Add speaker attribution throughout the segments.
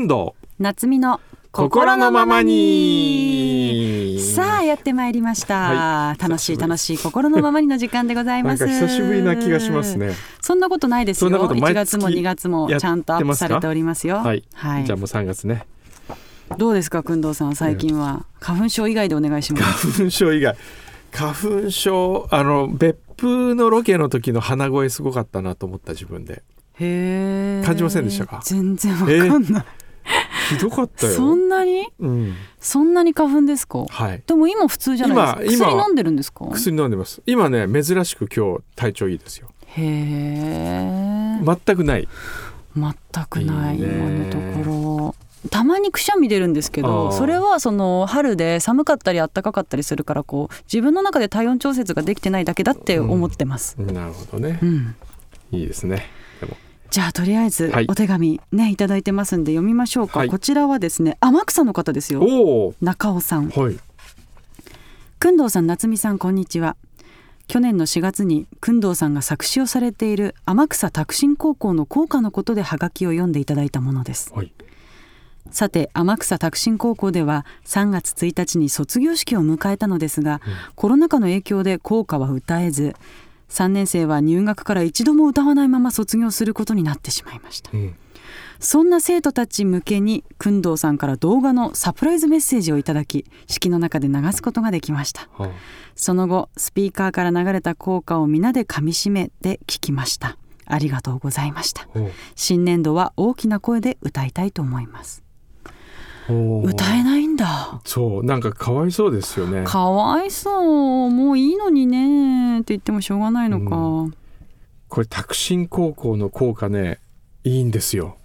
Speaker 1: んど。
Speaker 2: 夏美の
Speaker 1: 心のままに。
Speaker 2: さあやってまいりました、
Speaker 1: はい。
Speaker 2: 楽しい楽しい心のままにの時間でござい
Speaker 1: なん
Speaker 2: ます
Speaker 1: か久しぶりな気がしますね。
Speaker 2: そんなことないですよ。
Speaker 1: そんなこと毎
Speaker 2: 1月も
Speaker 1: 月
Speaker 2: 2月もちゃんとアップされておりますよ。
Speaker 1: はい、
Speaker 2: はい。
Speaker 1: じゃあもう3月ね。
Speaker 2: どうですか工藤さん最近は？花粉症以外でお願いします。
Speaker 1: 花粉症以外。花粉症あの別府のロケの時の鼻声すごかったなと思った自分で。
Speaker 2: へえ
Speaker 1: 感じませんでしたか？
Speaker 2: 全然わかんない、
Speaker 1: ひどかったよ。
Speaker 2: そんなに？
Speaker 1: うん。
Speaker 2: そんなに花粉ですか？
Speaker 1: はい。
Speaker 2: でも今普通じゃないですか。薬飲んでるんですか？
Speaker 1: 薬飲んでます。今ね珍しく今日体調いいですよ。
Speaker 2: へえ
Speaker 1: 全くない。
Speaker 2: 全くない今のところ。たまにくしゃみ出るんですけどそれはその春で寒かったり暖かかったりするからこう自分の中で体温調節ができてないだけだって思ってます、
Speaker 1: なるほどね。
Speaker 2: うん。
Speaker 1: いいですね。でも
Speaker 2: じゃあとりあえず
Speaker 1: はい。
Speaker 2: お手紙ねいただいてますんで読みましょうか、
Speaker 1: はい。
Speaker 2: こちらはですね天草の方ですよ。中尾さん。
Speaker 1: はい。
Speaker 2: 工藤さん夏美さんこんにちは。去年の4月に工藤さんが作詞をされている天草拓進高校の校歌のことでハガキを読んでいただいたものです。
Speaker 1: はい。
Speaker 2: さて天草拓進高校では3月1日に卒業式を迎えたのですが、コロナ禍の影響で校歌は歌えず3年生は入学から一度も歌わないまま卒業することになってしまいました。
Speaker 1: うん
Speaker 2: そんな生徒たち向けに工藤さんから動画のサプライズメッセージをいただき式の中で流すことができました。
Speaker 1: は
Speaker 2: その後スピーカーから流れた校歌を皆でかみしめて聞きました。ありがとうございました。新年度は大きな声で歌いたいと思います。
Speaker 1: お
Speaker 2: 歌えないんだ。
Speaker 1: そう。なんかかわいそうですよね。
Speaker 2: かわいそう。もういいのにね。って言ってもしょうがないのか、
Speaker 1: これ拓進高校の校歌ねいいんですよ。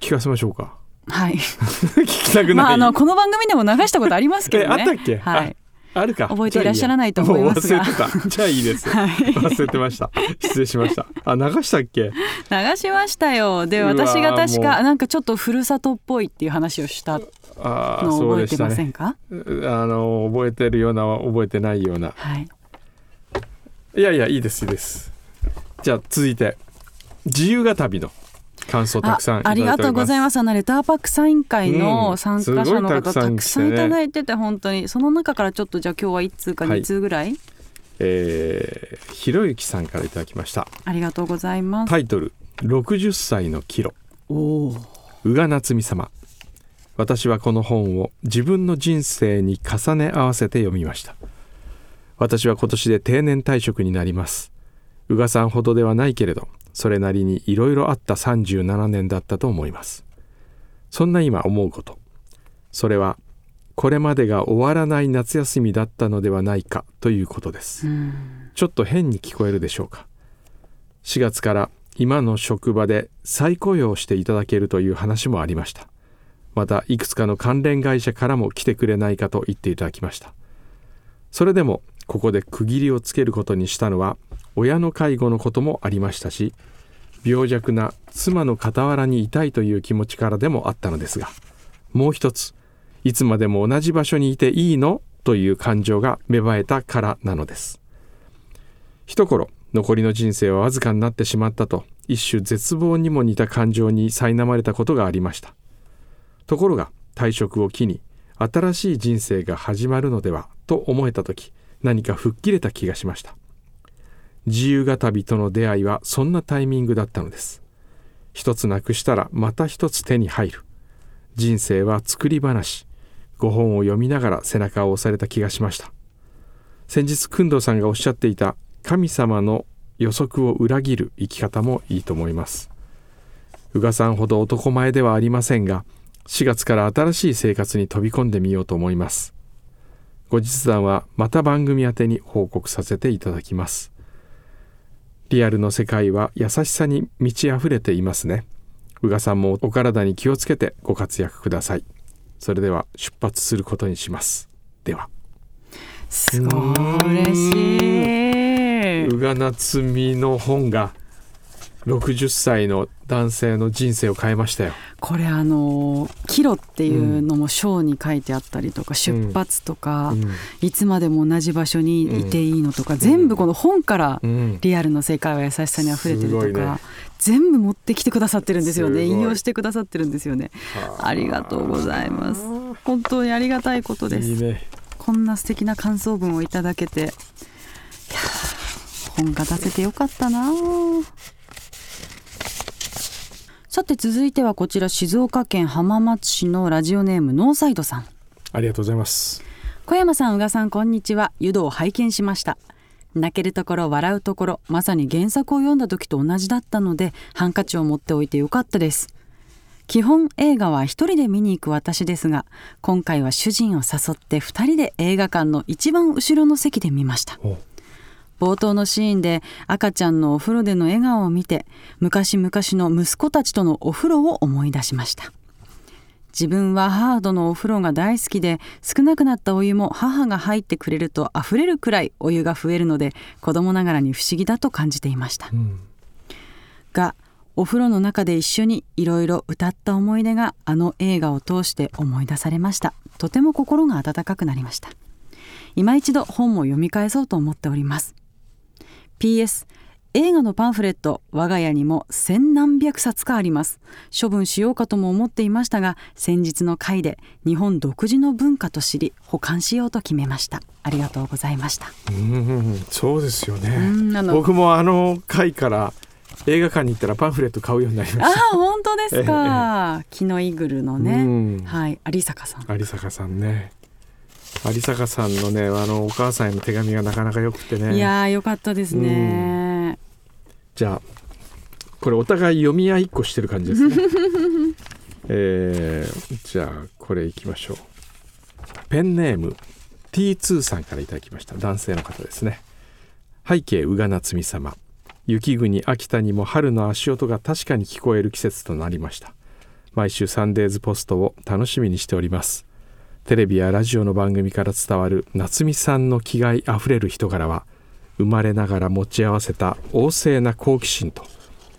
Speaker 1: 聞かせましょうか。
Speaker 2: はい。
Speaker 1: 聞きたくない、
Speaker 2: まああのこの番組でも流したことありますけどね。
Speaker 1: えあったっけ？
Speaker 2: はい。
Speaker 1: あるか？
Speaker 2: 覚えていらっしゃらないと思いますが。
Speaker 1: 忘れてた。じゃあいいです。
Speaker 2: はい。
Speaker 1: 忘れてました。失礼しました。あ流したっけ？
Speaker 2: 流しましたよ。で私が確
Speaker 1: も
Speaker 2: かなんかちょっとふるさとっぽいっていう話をしたのを覚えてませんか、
Speaker 1: あの覚えてるような覚えてないような。
Speaker 2: はい。
Speaker 1: いやいやいいですいいです。じゃあ続いて自由が旅の感想た
Speaker 2: あ
Speaker 1: くさん
Speaker 2: ありがとうございます。あのレターパックサイン会
Speaker 1: うん。
Speaker 2: の参加者の
Speaker 1: すごい
Speaker 2: 方、
Speaker 1: たくさん
Speaker 2: たくさんいただいてて本当に。その中からちょっとじゃあ今日は1通か
Speaker 1: はい
Speaker 2: 2通ぐらい、
Speaker 1: えー、ひろゆきさんからいただきました。
Speaker 2: ありがとうございます、
Speaker 1: タイトル60歳のキロ。
Speaker 2: おお
Speaker 1: 宇賀夏美様。私はこの本を自分の人生に重ね合わせて読みました。私は今年で定年退職になります。宇賀さんほどではないけれどそれなりにいろいろあった37年だったと思います。そんな今思うこと。それはこれまでが終わらない夏休みだったのではないかということです。
Speaker 2: うん。
Speaker 1: ちょっと変に聞こえるでしょうか。4月から今の職場で再雇用していただけるという話もありました。またいくつかの関連会社からも来てくれないかと言っていただきました。それでもここで区切りをつけることにしたのは親の介護のこともありましたし病弱な妻の傍らにいたいという気持ちからでもあったのですがもう一ついつまでも同じ場所にいていいの？という感情が芽生えたからなのです。一頃残りの人生はわずかになってしまったと一種絶望にも似た感情に苛まれたことがありました。ところが退職を機に新しい人生が始まるのではと思えた時何か吹っ切れた気がしました。自由が旅との出会いはそんなタイミングだったのです。一つなくしたらまた一つ手に入る。人生は作り話。5本を読みながら背中を押された気がしました。先日工藤さんがおっしゃっていた神様の予測を裏切る生き方もいいと思います。宇賀さんほど男前ではありませんが4月から新しい生活に飛び込んでみようと思います。後日談はまた番組宛てに報告させていただきます。リアルの世界は優しさに満ち溢れていますね。宇賀さんもお体に気をつけてご活躍ください。それでは出発することにします。では。
Speaker 2: すごい。嬉しい
Speaker 1: 宇賀夏美の本が60歳の男性の人生を変えましたよ。
Speaker 2: これあの「キロ」っていうのも章に書いてあったりとか、出発とか、
Speaker 1: うん。
Speaker 2: いつまでも同じ場所にいていいのとか、全部この本から
Speaker 1: うん。
Speaker 2: リアルの世界は優しさにあふれてるとか、
Speaker 1: ね。
Speaker 2: 全部持ってきてくださってるんですよね。引用してくださってるんですよね。あ。りがとうございます。本当にありがたいことです。
Speaker 1: ね。
Speaker 2: こんな素敵な感想文をいただけて。いやー本が出せてよかったなさて続いてはこちら静岡県浜松市のラジオネームノーサイドさん。
Speaker 1: ありがとうございます。
Speaker 2: 小山さん宇賀さんこんにちは。湯道を拝見しました。泣けるところ笑うところまさに原作を読んだ時と同じだったのでハンカチを持っておいてよかったです。基本映画は一人で見に行く私ですが今回は主人を誘って二人で映画館の一番後ろの席で見ました。
Speaker 1: お
Speaker 2: 冒頭のシーンで赤ちゃんのお風呂での笑顔を見て昔々の息子たちとのお風呂を思い出しました。自分は母とのお風呂が大好きで少なくなったお湯も母が入ってくれると溢れるくらいお湯が増えるので子供ながらに不思議だと感じていました。
Speaker 1: うん。
Speaker 2: がお風呂の中で一緒にいろいろ歌った思い出があの映画を通して思い出されました。とても心が温かくなりました。今一度本も読み返そうと思っております PS 映画のパンフレット我が家にも千何百冊かあります。処分しようかとも思っていましたが先日の回で日本独自の文化と知り保管しようと決めました。ありがとうございました。
Speaker 1: うんそうですよ
Speaker 2: う
Speaker 1: ね僕もあの回から映画館に行ったらパンフレット買うようになりま
Speaker 2: あ
Speaker 1: した。
Speaker 2: 本当ですか。木のイグルのね、
Speaker 1: うん。
Speaker 2: はい有坂さん。
Speaker 1: 有坂さんね有坂さんのねあのお母さんへの手紙がなかなか良くてね。
Speaker 2: いやーよかったですね。
Speaker 1: じゃあこれお互い読み合いっこしてる感じですね。えーじゃあこれいきましょう。ペンネーム T2 さんからいただきました。男性の方ですね。背景宇賀夏美様。雪国秋田にも春の足音が確かに聞こえる季節となりました。毎週サンデーズポストを楽しみにしておりますテレビやラジオの番組から伝わる夏美さんの気概あふれる人柄は生まれながら持ち合わせた旺盛な好奇心と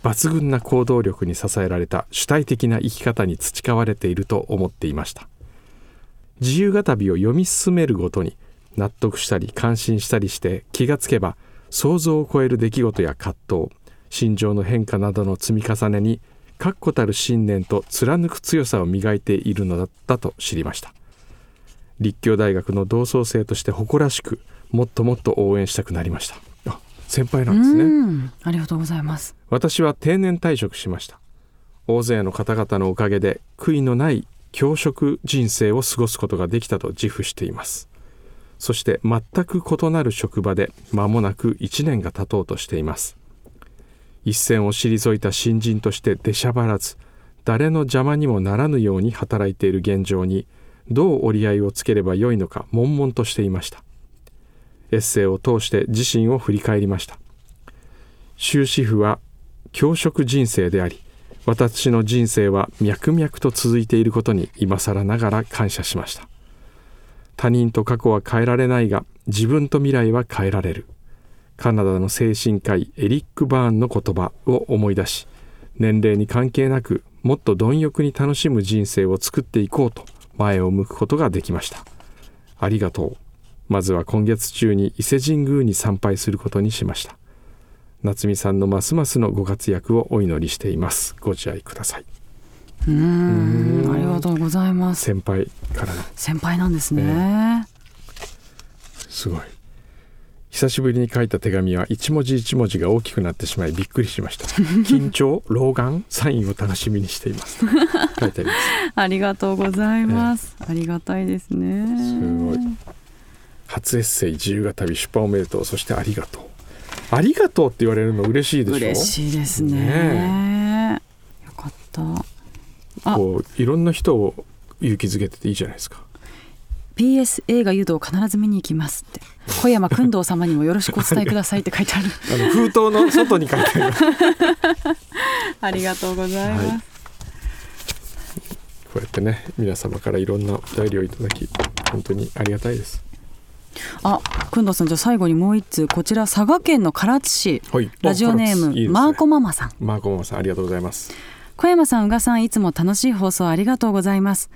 Speaker 1: 抜群な行動力に支えられた主体的な生き方に培われていると思っていました。自由語旅を読み進めるごとに納得したり感心したりして気がつけば想像を超える出来事や葛藤心情の変化などの積み重ねに確固たる信念と貫く強さを磨いているのだったと知りました。立教大学の同窓生として誇らしくもっともっと応援したくなりました。あ先輩なんですね。
Speaker 2: うん。ありがとうございます。
Speaker 1: 私は定年退職しました。大勢の方々のおかげで悔いのない教職人生を過ごすことができたと自負しています。そして全く異なる職場で間もなく1年が経とうとしています。一線を退いた新人として出しゃばらず誰の邪魔にもならぬように働いている現状にどう折り合いをつければよいのか悶々としていました。エッセイを通して自身を振り返りました。終止符は教職人生であり私の人生は脈々と続いていることに今更ながら感謝しました。他人と過去は変えられないが自分と未来は変えられる。カナダの精神科医エリック・バーンの言葉を思い出し年齢に関係なくもっと貪欲に楽しむ人生を作っていこうと前を向くことができました。ありがとう。まずは今月中に伊勢神宮に参拝することにしました。夏美さんのますますのご活躍をお祈りしています。ご自愛ください。う
Speaker 2: ーんありがとうございます。
Speaker 1: 先輩からの。
Speaker 2: 先輩なんですね。
Speaker 1: すごい久しぶりに書いた手紙は一文字一文字が大きくなってしまいびっくりしました。緊張老眼サインを楽しみにしています。書いてあります。
Speaker 2: ありがとうございます。ありがたいですね。
Speaker 1: すごい。初エッセイ自由が旅出版おめでとう。そしてありがとう。ありがとうって言われるの嬉しいでしょ？
Speaker 2: 嬉しいですね。よかった。あ。
Speaker 1: こういろんな人を勇気づけてていいじゃないですか
Speaker 2: PS 映画湯道必ず見に行きますって。小山君堂様にもよろしくお伝えくださいって書いてある。
Speaker 1: あの封筒の外に書いてあります
Speaker 2: ありがとうございます、
Speaker 1: はい。こうやってね皆様からいろんなお便りをいただき本当にありがたいです。
Speaker 2: あ、くんどうさんじゃあ最後にもう一通。こちら佐賀県の唐津市、
Speaker 1: はい。
Speaker 2: ラジオネーム
Speaker 1: ね。
Speaker 2: マーコママさん。
Speaker 1: マーコママさんありがとうございます。
Speaker 2: 小山さん、宇賀さんいつも楽しい放送ありがとうございます。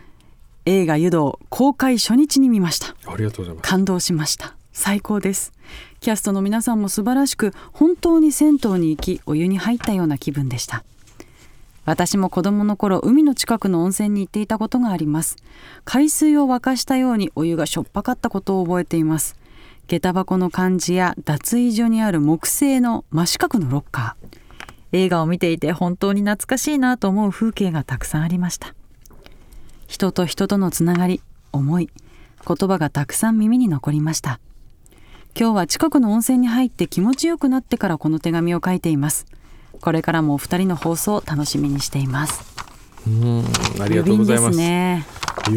Speaker 2: 映画湯道公開初日に見ました。
Speaker 1: ありがとうございます。
Speaker 2: 感動しました。最高です。キャストの皆さんも素晴らしく本当に銭湯に行きお湯に入ったような気分でした。私も子供の頃海の近くの温泉に行っていたことがあります。海水を沸かしたようにお湯がしょっぱかったことを覚えています。下駄箱の感じや脱衣所にある木製の真四角のロッカー。映画を見ていて本当に懐かしいなと思う風景がたくさんありました人と人とのつながり思い言葉がたくさん耳に残りました。今日は近くの温泉に入って気持ちよくなってからこの手紙を書いています。これからもお二人の放送を楽しみにしています。
Speaker 1: うんありがとうございます。
Speaker 2: 郵便ですね。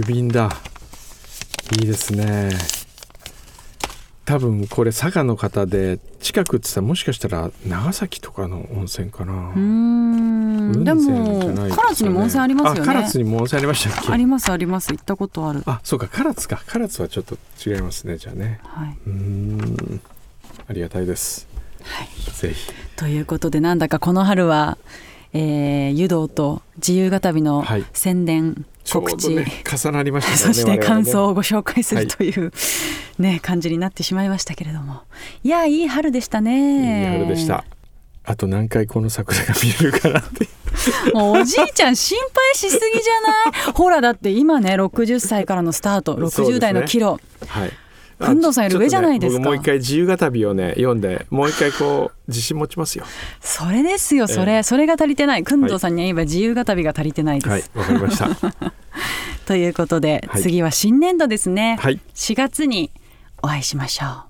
Speaker 1: 郵便だ。いいですね多分これ佐賀の方で近くって言ったらもしかしたら長崎とかの温泉かな。
Speaker 2: うーんでも唐津にも温泉ありますよね。
Speaker 1: あ唐津にも温泉ありましたっけ
Speaker 2: ありますあります。行ったことある。
Speaker 1: あそうか。唐津か。唐津はちょっと違いますねじゃあね。
Speaker 2: はい。う
Speaker 1: ーん。ありがたいです。
Speaker 2: はい。
Speaker 1: ぜひ。
Speaker 2: ということでなんだかこの春は、えー、湯道と自由が旅の
Speaker 1: はい。
Speaker 2: 宣伝、
Speaker 1: ちょう
Speaker 2: 告知、
Speaker 1: どね重なりました
Speaker 2: そして感想をご紹介す
Speaker 1: はい
Speaker 2: るという、ね感じになってしまいましたけれども。いやいい春でしたね。
Speaker 1: いい春でした。あと何回この桜が見れるかなって。
Speaker 2: もうおじいちゃん心配しすぎじゃない？ほらだって今ね60歳からのスタート。
Speaker 1: そうですね。
Speaker 2: 60代のキロ、
Speaker 1: はい。
Speaker 2: 工藤さんより上じゃないですか。
Speaker 1: ね僕もう一回自由が旅をね読んでもう一回こう自信持ちますよ。
Speaker 2: それですよそれ、
Speaker 1: ええ。
Speaker 2: それが足りてない。工藤さんに言えば自由が旅が足りてないです、
Speaker 1: はいわかりました。
Speaker 2: ということで、
Speaker 1: はい。
Speaker 2: 次は新年度ですね、
Speaker 1: はい。
Speaker 2: 4月にお会いしましょう。